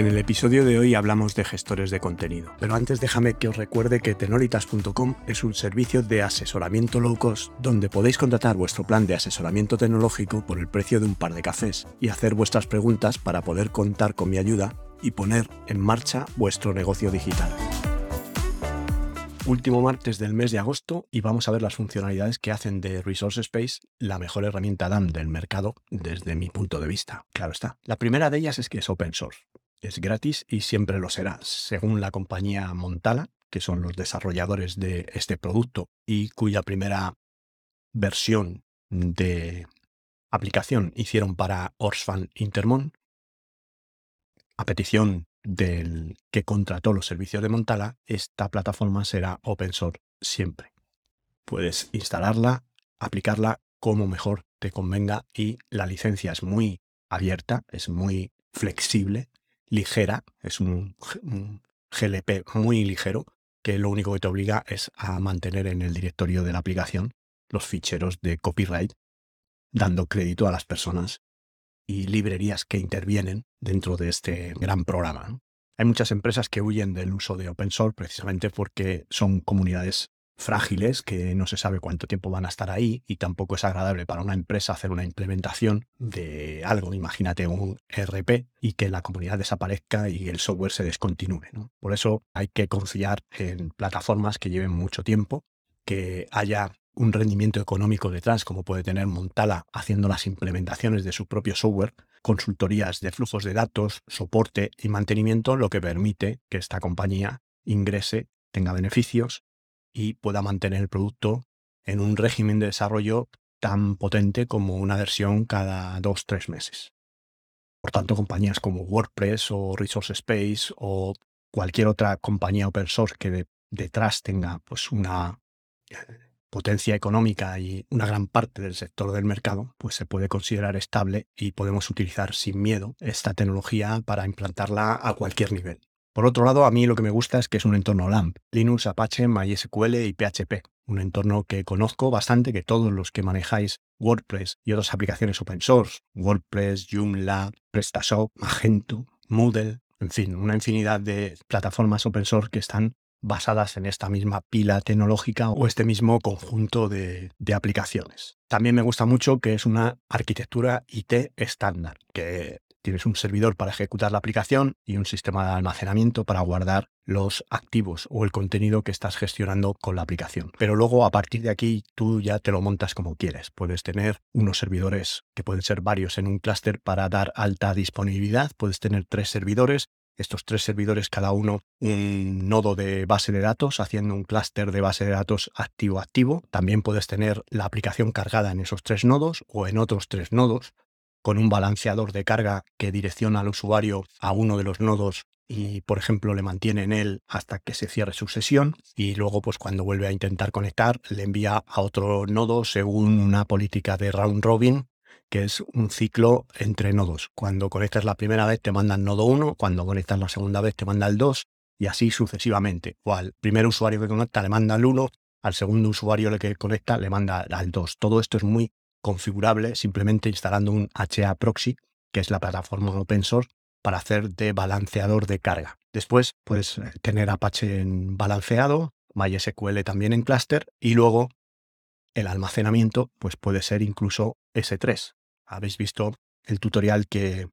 En el episodio de hoy hablamos de gestores de contenido, pero antes déjame que os recuerde que tenolitas.com es un servicio de asesoramiento low cost donde podéis contratar vuestro plan de asesoramiento tecnológico por el precio de un par de cafés y hacer vuestras preguntas para poder contar con mi ayuda y poner en marcha vuestro negocio digital. Último martes del mes de agosto y vamos a ver las funcionalidades que hacen de Resource Space la mejor herramienta DAM del mercado desde mi punto de vista. Claro está. La primera de ellas es que es open source es gratis y siempre lo será, según la compañía Montala, que son los desarrolladores de este producto y cuya primera versión de aplicación hicieron para Orsfan Intermon, a petición del que contrató los servicios de Montala, esta plataforma será open source siempre. Puedes instalarla, aplicarla como mejor te convenga y la licencia es muy abierta, es muy flexible ligera, es un, GLP muy ligero, que lo único que te obliga es a mantener en el directorio de la aplicación los ficheros de copyright, dando crédito a las personas y librerías que intervienen dentro de este gran programa. Hay muchas empresas que huyen del uso de open source precisamente porque son comunidades frágiles que no se sabe cuánto tiempo van a estar ahí y tampoco es agradable para una empresa hacer una implementación de algo, imagínate un RP y que la comunidad desaparezca y el software se descontinúe. Por eso hay que confiar en plataformas que lleven mucho tiempo, que haya un rendimiento económico detrás, como puede tener Montala haciendo las implementaciones de su propio software, consultorías de flujos de datos, soporte y mantenimiento, lo que permite que esta compañía ingrese, tenga beneficios y pueda mantener el producto en un régimen de desarrollo tan potente como una versión cada dos, tres meses. Por tanto, compañías como WordPress o Resource Space o cualquier otra compañía open source que detrás tenga pues una eh, potencia económica y una gran parte del sector del mercado, pues se puede considerar estable y podemos utilizar sin miedo esta tecnología para implantarla a cualquier nivel. Por otro lado, a mí lo que me gusta es que es un entorno LAMP, Linux, Apache, MySQL y PHP. Un entorno que conozco bastante, que todos los que manejáis WordPress y otras aplicaciones open source, WordPress, Joomla, PrestaShop, Magento, Moodle, en fin, una infinidad de plataformas open source que están basadas en esta misma pila tecnológica o este mismo conjunto de, aplicaciones. También me gusta mucho que es una arquitectura IT estándar, que Tienes un servidor para ejecutar la aplicación y un sistema de almacenamiento para guardar los activos o el contenido que estás gestionando con la aplicación. Pero luego a partir de aquí tú ya te lo montas como quieres. Puedes tener unos servidores que pueden ser varios en un clúster para dar alta disponibilidad. Puedes tener tres servidores. Estos tres servidores, cada uno un nodo de base de datos, haciendo un clúster de base de datos activo-activo. También puedes tener la aplicación cargada en esos tres nodos o en otros tres nodos con un balanceador de carga que direcciona al usuario a uno de los nodos y, por ejemplo, le mantiene en él hasta que se cierre su sesión y luego, pues cuando vuelve a intentar conectar, le envía a otro nodo según una política de round robin que es un ciclo entre nodos. Cuando conectas la primera vez te manda el nodo 1, cuando conectas la segunda vez te manda el 2 y así sucesivamente. O al primer usuario que conecta le manda el 1, al segundo usuario que conecta le manda al 2. Todo esto es muy configurable simplemente instalando un HA Proxy, que es la plataforma open source, para hacer de balanceador de carga. Después puedes eh, tener Apache en balanceado, MySQL también en cluster y luego el almacenamiento pues puede ser incluso S3. Habéis visto el tutorial que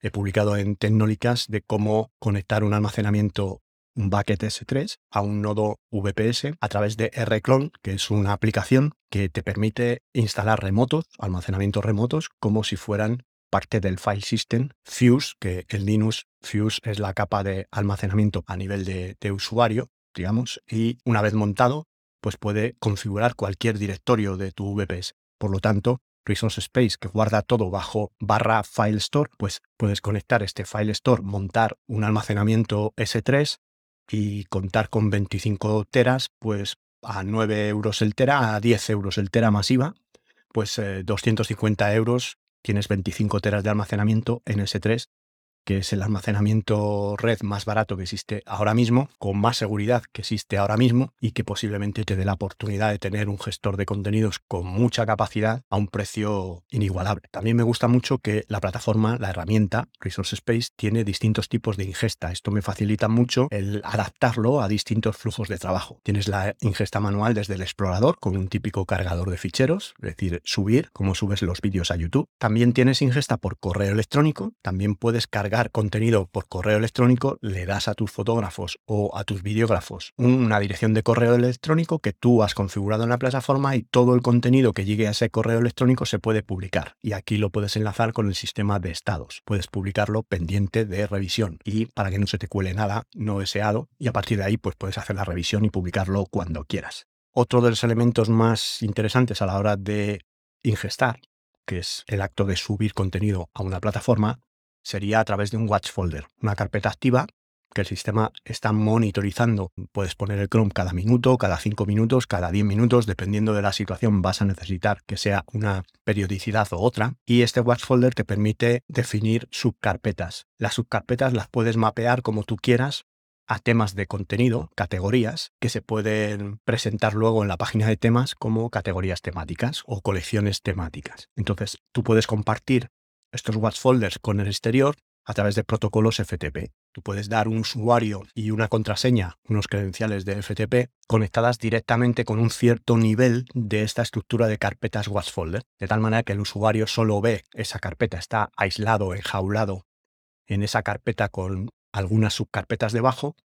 he publicado en Tecnólicas de cómo conectar un almacenamiento un bucket S3 a un nodo VPS a través de rclone, que es una aplicación que te permite instalar remotos, almacenamientos remotos, como si fueran parte del file system Fuse, que en Linux Fuse es la capa de almacenamiento a nivel de, usuario, digamos, y una vez montado, pues puede configurar cualquier directorio de tu VPS. Por lo tanto, Resource Space, que guarda todo bajo barra File Store, pues puedes conectar este File Store, montar un almacenamiento S3 y contar con 25 teras, pues a 9 euros el tera, a 10 euros el tera masiva, pues 250 eh, euros, tienes 25 teras de almacenamiento en S3 que es el almacenamiento red más barato que existe ahora mismo, con más seguridad que existe ahora mismo y que posiblemente te dé la oportunidad de tener un gestor de contenidos con mucha capacidad a un precio inigualable. También me gusta mucho que la plataforma, la herramienta Resource Space, tiene distintos tipos de ingesta. Esto me facilita mucho el adaptarlo a distintos flujos de trabajo. Tienes la ingesta manual desde el explorador con un típico cargador de ficheros, es decir, subir, como subes los vídeos a YouTube. También tienes ingesta por correo electrónico, también puedes cargar contenido por correo electrónico, le das a tus fotógrafos o a tus videógrafos una dirección de correo electrónico que tú has configurado en la plataforma y todo el contenido que llegue a ese correo electrónico se puede publicar. Y aquí lo puedes enlazar con el sistema de estados. Puedes publicarlo pendiente de revisión y para que no se te cuele nada no deseado y a partir de ahí pues puedes hacer la revisión y publicarlo cuando quieras. Otro de los elementos más interesantes a la hora de ingestar, que es el acto de subir contenido a una plataforma, sería a través de un watch folder, una carpeta activa que el sistema está monitorizando. Puedes poner el Chrome cada minuto, cada 5 minutos, cada 10 minutos, dependiendo de la situación vas a necesitar que sea una periodicidad o otra. Y este watch folder te permite definir subcarpetas. Las subcarpetas las puedes mapear como tú quieras a temas de contenido, categorías, que se pueden presentar luego en la página de temas como categorías temáticas o colecciones temáticas. Entonces tú puedes compartir estos watch folders con el exterior a través de protocolos FTP. Tú puedes dar un usuario y una contraseña, unos credenciales de FTP, conectadas directamente con un cierto nivel de esta estructura de carpetas watch folder, de tal manera que el usuario solo ve esa carpeta, está aislado, enjaulado en esa carpeta con algunas subcarpetas debajo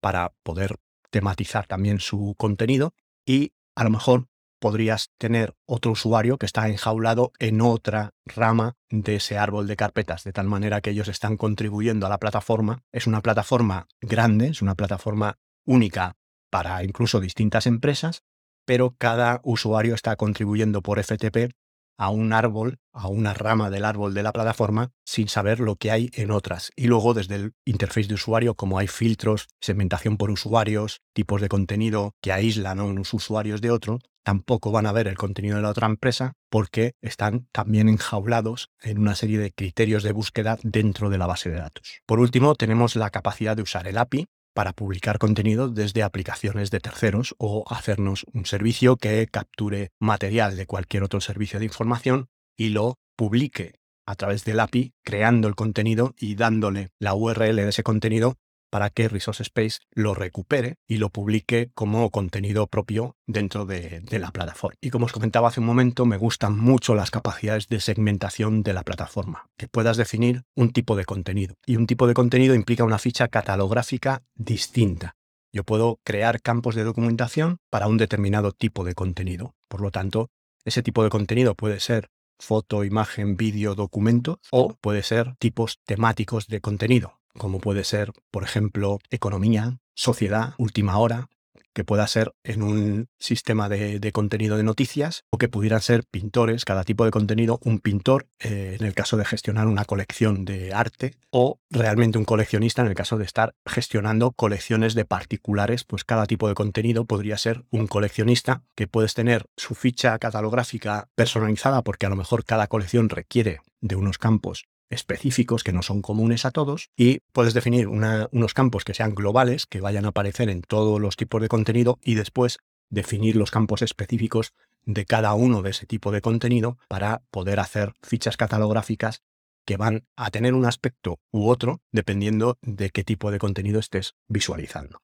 para poder tematizar también su contenido y a lo mejor podrías tener otro usuario que está enjaulado en otra rama de ese árbol de carpetas, de tal manera que ellos están contribuyendo a la plataforma. Es una plataforma grande, es una plataforma única para incluso distintas empresas, pero cada usuario está contribuyendo por FTP a un árbol, a una rama del árbol de la plataforma, sin saber lo que hay en otras. Y luego desde el interface de usuario, como hay filtros, segmentación por usuarios, tipos de contenido que aíslan unos usuarios de otro, tampoco van a ver el contenido de la otra empresa porque están también enjaulados en una serie de criterios de búsqueda dentro de la base de datos. Por último, tenemos la capacidad de usar el API, para publicar contenido desde aplicaciones de terceros o hacernos un servicio que capture material de cualquier otro servicio de información y lo publique a través del API, creando el contenido y dándole la URL de ese contenido para que Resource Space lo recupere y lo publique como contenido propio dentro de, la plataforma. Y como os comentaba hace un momento, me gustan mucho las capacidades de segmentación de la plataforma, que puedas definir un tipo de contenido. Y un tipo de contenido implica una ficha catalográfica distinta. Yo puedo crear campos de documentación para un determinado tipo de contenido. Por lo tanto, ese tipo de contenido puede ser foto, imagen, vídeo, documento o puede ser tipos temáticos de contenido como puede ser, por ejemplo, economía, sociedad, última hora, que pueda ser en un sistema de, contenido de noticias o que pudieran ser pintores, cada tipo de contenido, un pintor eh, en el caso de gestionar una colección de arte o realmente un coleccionista en el caso de estar gestionando colecciones de particulares, pues cada tipo de contenido podría ser un coleccionista que puedes tener su ficha catalográfica personalizada porque a lo mejor cada colección requiere de unos campos específicos que no son comunes a todos y puedes definir unos campos que sean globales, que vayan a aparecer en todos los tipos de contenido y después definir los campos específicos de cada uno de ese tipo de contenido para poder hacer fichas catalográficas que van a tener un aspecto u otro dependiendo de qué tipo de contenido estés visualizando.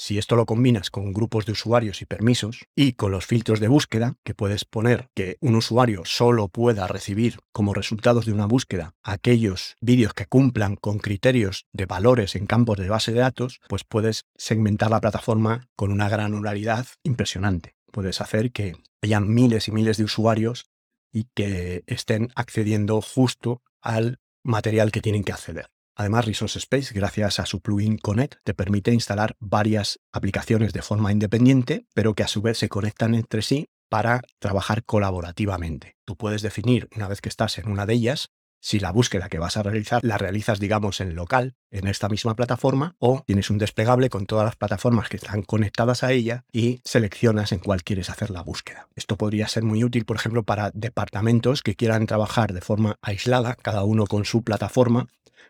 Si esto lo combinas con grupos de usuarios y permisos y con los filtros de búsqueda, que puedes poner que un usuario solo pueda recibir como resultados de una búsqueda aquellos vídeos que cumplan con criterios de valores en campos de base de datos, pues puedes segmentar la plataforma con una granularidad impresionante. Puedes hacer que hayan miles y miles de usuarios y que estén accediendo justo al material que tienen que acceder. Además, Resource Space, gracias a su plugin Connect, te permite instalar varias aplicaciones de forma independiente, pero que a su vez se conectan entre sí para trabajar colaborativamente. Tú puedes definir, una vez que estás en una de ellas, si la búsqueda que vas a realizar la realizas, digamos, en local, en esta misma plataforma, o tienes un desplegable con todas las plataformas que están conectadas a ella y seleccionas en cuál quieres hacer la búsqueda. Esto podría ser muy útil, por ejemplo, para departamentos que quieran trabajar de forma aislada, cada uno con su plataforma,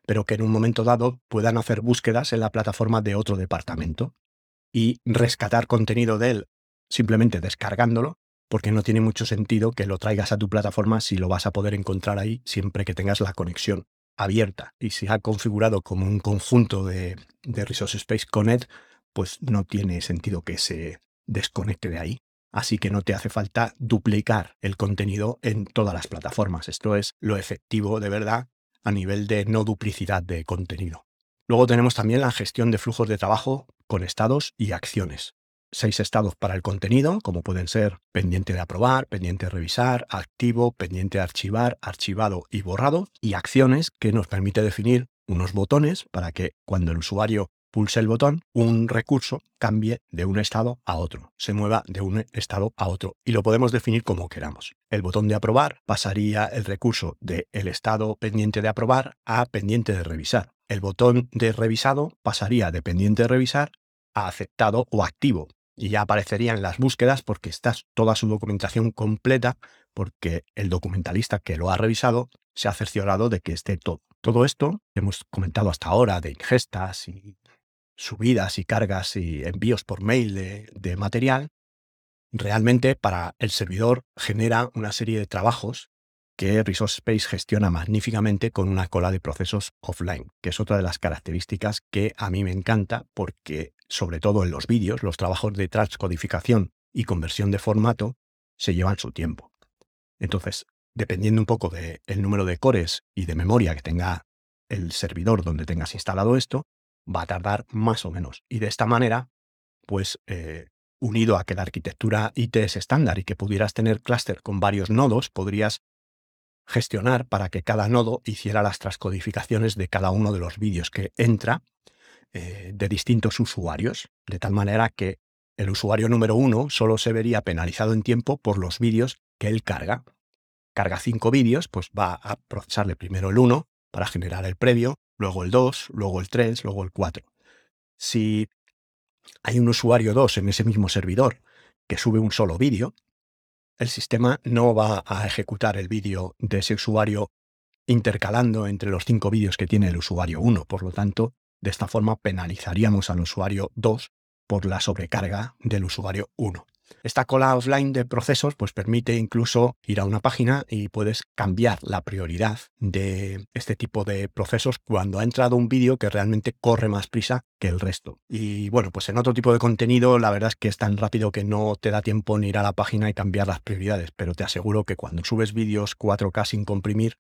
pero que en un momento dado puedan hacer búsquedas en la plataforma de otro departamento y rescatar contenido de él simplemente descargándolo porque no tiene mucho sentido que lo traigas a tu plataforma si lo vas a poder encontrar ahí siempre que tengas la conexión abierta. Y si ha configurado como un conjunto de, de Resource Space Connect, pues no tiene sentido que se desconecte de ahí. Así que no te hace falta duplicar el contenido en todas las plataformas. Esto es lo efectivo de verdad a nivel de no duplicidad de contenido. Luego tenemos también la gestión de flujos de trabajo con estados y acciones seis estados para el contenido, como pueden ser pendiente de aprobar, pendiente de revisar, activo, pendiente de archivar, archivado y borrado, y acciones que nos permite definir unos botones para que cuando el usuario pulse el botón, un recurso cambie de un estado a otro, se mueva de un estado a otro y lo podemos definir como queramos. El botón de aprobar pasaría el recurso del el estado pendiente de aprobar a pendiente de revisar. El botón de revisado pasaría de pendiente de revisar a aceptado o activo y ya aparecerían las búsquedas porque está toda su documentación completa porque el documentalista que lo ha revisado se ha cerciorado de que esté todo. Todo esto que hemos comentado hasta ahora de ingestas y subidas y cargas y envíos por mail de, de material, realmente para el servidor genera una serie de trabajos que Resource Space gestiona magníficamente con una cola de procesos offline, que es otra de las características que a mí me encanta porque sobre todo en los vídeos, los trabajos de transcodificación y conversión de formato se llevan su tiempo. Entonces, dependiendo un poco del número de cores y de memoria que tenga el servidor donde tengas instalado esto, va a tardar más o menos. Y de esta manera, pues eh, unido a que la arquitectura IT es estándar y que pudieras tener clúster con varios nodos, podrías gestionar para que cada nodo hiciera las transcodificaciones de cada uno de los vídeos que entra eh, de distintos usuarios, de tal manera que el usuario número uno solo se vería penalizado en tiempo por los vídeos que él carga. Carga cinco vídeos, pues va a procesarle primero el uno para generar el previo, luego el 2, luego el 3, luego el 4. Si hay un usuario 2 en ese mismo servidor que sube un solo vídeo, el sistema no va a ejecutar el vídeo de ese usuario intercalando entre los cinco vídeos que tiene el usuario 1. Por lo tanto, de esta forma penalizaríamos al usuario 2 por la sobrecarga del usuario 1. Esta cola offline de procesos pues permite incluso ir a una página y puedes cambiar la prioridad de este tipo de procesos cuando ha entrado un vídeo que realmente corre más prisa que el resto. Y bueno, pues en otro tipo de contenido la verdad es que es tan rápido que no te da tiempo ni ir a la página y cambiar las prioridades, pero te aseguro que cuando subes vídeos 4K sin comprimir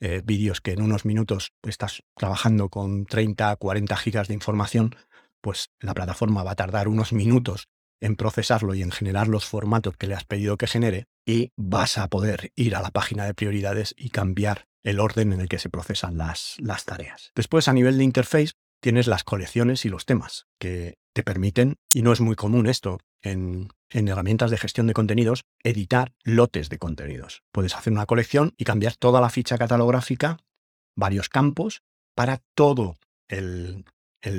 eh, vídeos que en unos minutos estás trabajando con 30, 40 gigas de información, pues la plataforma va a tardar unos minutos en procesarlo y en generar los formatos que le has pedido que genere y vas a poder ir a la página de prioridades y cambiar el orden en el que se procesan las, las tareas. Después, a nivel de interface, tienes las colecciones y los temas que te permiten, y no es muy común esto en, en herramientas de gestión de contenidos, editar lotes de contenidos. Puedes hacer una colección y cambiar toda la ficha catalográfica, varios campos, para todo el,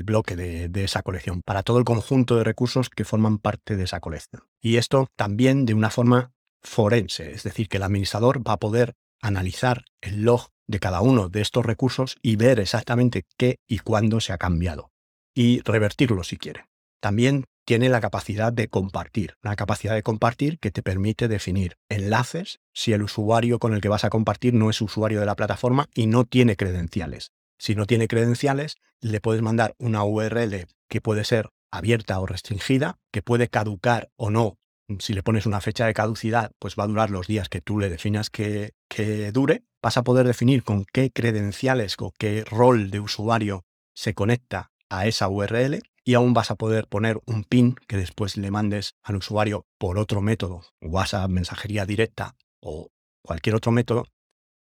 bloque de, de, esa colección, para todo el conjunto de recursos que forman parte de esa colección. Y esto también de una forma forense, es decir, que el administrador va a poder analizar el log de cada uno de estos recursos y ver exactamente qué y cuándo se ha cambiado y revertirlo si quiere. También tiene la capacidad de compartir, la capacidad de compartir que te permite definir enlaces si el usuario con el que vas a compartir no es usuario de la plataforma y no tiene credenciales. Si no tiene credenciales, le puedes mandar una URL que puede ser abierta o restringida, que puede caducar o no. Si le pones una fecha de caducidad, pues va a durar los días que tú le definas que, que dure. Vas a poder definir con qué credenciales o qué rol de usuario se conecta a esa URL y aún vas a poder poner un pin que después le mandes al usuario por otro método, WhatsApp, mensajería directa o cualquier otro método,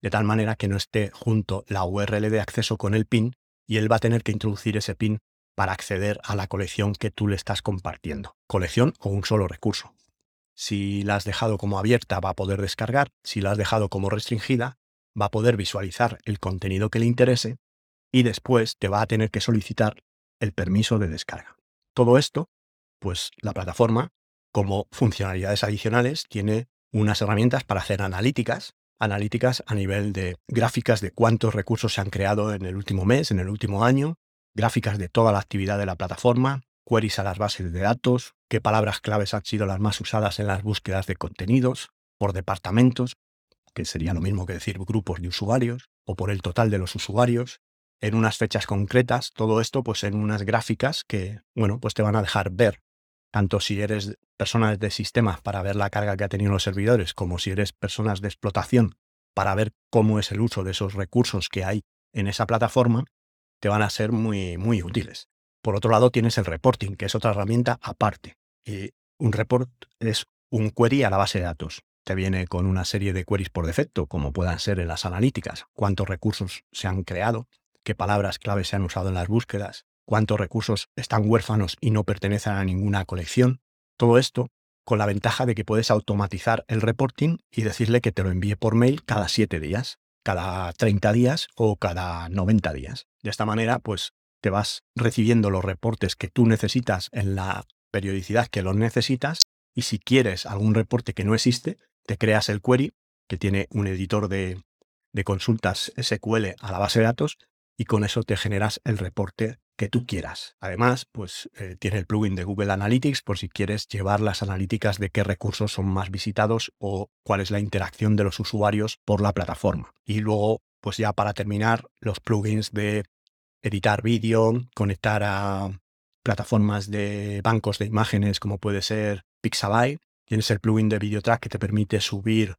de tal manera que no esté junto la URL de acceso con el pin y él va a tener que introducir ese pin para acceder a la colección que tú le estás compartiendo, colección o un solo recurso. Si la has dejado como abierta va a poder descargar, si la has dejado como restringida va a poder visualizar el contenido que le interese y después te va a tener que solicitar el permiso de descarga. Todo esto, pues la plataforma, como funcionalidades adicionales, tiene unas herramientas para hacer analíticas, analíticas a nivel de gráficas de cuántos recursos se han creado en el último mes, en el último año, gráficas de toda la actividad de la plataforma, queries a las bases de datos, qué palabras claves han sido las más usadas en las búsquedas de contenidos, por departamentos, que sería lo mismo que decir grupos de usuarios, o por el total de los usuarios, en unas fechas concretas, todo esto pues en unas gráficas que, bueno, pues te van a dejar ver, tanto si eres personas de sistemas para ver la carga que ha tenido los servidores, como si eres personas de explotación para ver cómo es el uso de esos recursos que hay en esa plataforma, te van a ser muy, muy útiles. Por otro lado, tienes el reporting, que es otra herramienta aparte. Y un report es un query a la base de datos. Te viene con una serie de queries por defecto, como puedan ser en las analíticas, cuántos recursos se han creado, qué palabras claves se han usado en las búsquedas, cuántos recursos están huérfanos y no pertenecen a ninguna colección. Todo esto con la ventaja de que puedes automatizar el reporting y decirle que te lo envíe por mail cada 7 días, cada 30 días o cada 90 días. De esta manera, pues te vas recibiendo los reportes que tú necesitas en la periodicidad que los necesitas y si quieres algún reporte que no existe, te creas el query que tiene un editor de, de consultas SQL a la base de datos y con eso te generas el reporte que tú quieras. Además, pues eh, tiene el plugin de Google Analytics por si quieres llevar las analíticas de qué recursos son más visitados o cuál es la interacción de los usuarios por la plataforma. Y luego, pues ya para terminar, los plugins de editar vídeo, conectar a plataformas de bancos de imágenes como puede ser Pixabay. Tienes el plugin de VideoTrack que te permite subir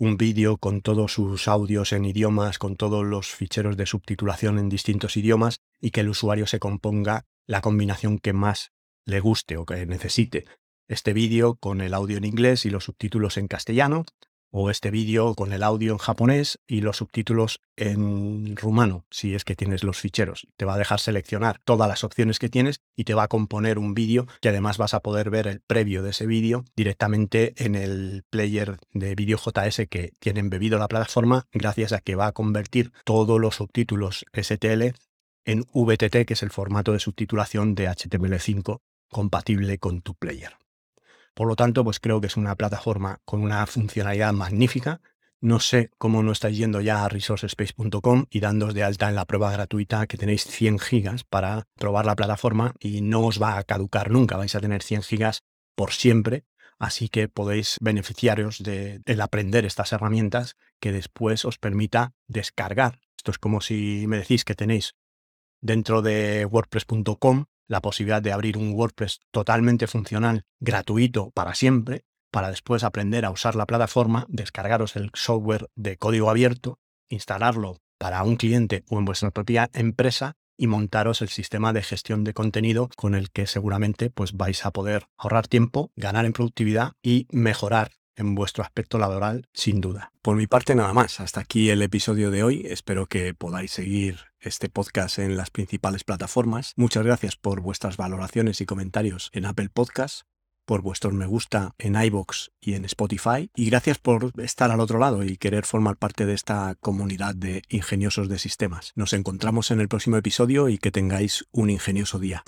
un vídeo con todos sus audios en idiomas, con todos los ficheros de subtitulación en distintos idiomas y que el usuario se componga la combinación que más le guste o que necesite. Este vídeo con el audio en inglés y los subtítulos en castellano o este vídeo con el audio en japonés y los subtítulos en rumano, si es que tienes los ficheros. Te va a dejar seleccionar todas las opciones que tienes y te va a componer un vídeo que además vas a poder ver el previo de ese vídeo directamente en el player de vídeo JS que tiene embebido la plataforma, gracias a que va a convertir todos los subtítulos STL en VTT, que es el formato de subtitulación de HTML5 compatible con tu player. Por lo tanto, pues creo que es una plataforma con una funcionalidad magnífica. No sé cómo no estáis yendo ya a resourcespace.com y dándos de alta en la prueba gratuita que tenéis 100 gigas para probar la plataforma y no os va a caducar nunca. Vais a tener 100 gigas por siempre. Así que podéis beneficiaros del aprender estas herramientas que después os permita descargar. Esto es como si me decís que tenéis dentro de wordpress.com la posibilidad de abrir un WordPress totalmente funcional, gratuito para siempre, para después aprender a usar la plataforma, descargaros el software de código abierto, instalarlo para un cliente o en vuestra propia empresa y montaros el sistema de gestión de contenido con el que seguramente pues vais a poder ahorrar tiempo, ganar en productividad y mejorar en vuestro aspecto laboral, sin duda. Por mi parte, nada más. Hasta aquí el episodio de hoy. Espero que podáis seguir este podcast en las principales plataformas. Muchas gracias por vuestras valoraciones y comentarios en Apple Podcasts por vuestros me gusta en iBox y en Spotify. Y gracias por estar al otro lado y querer formar parte de esta comunidad de ingeniosos de sistemas. Nos encontramos en el próximo episodio y que tengáis un ingenioso día.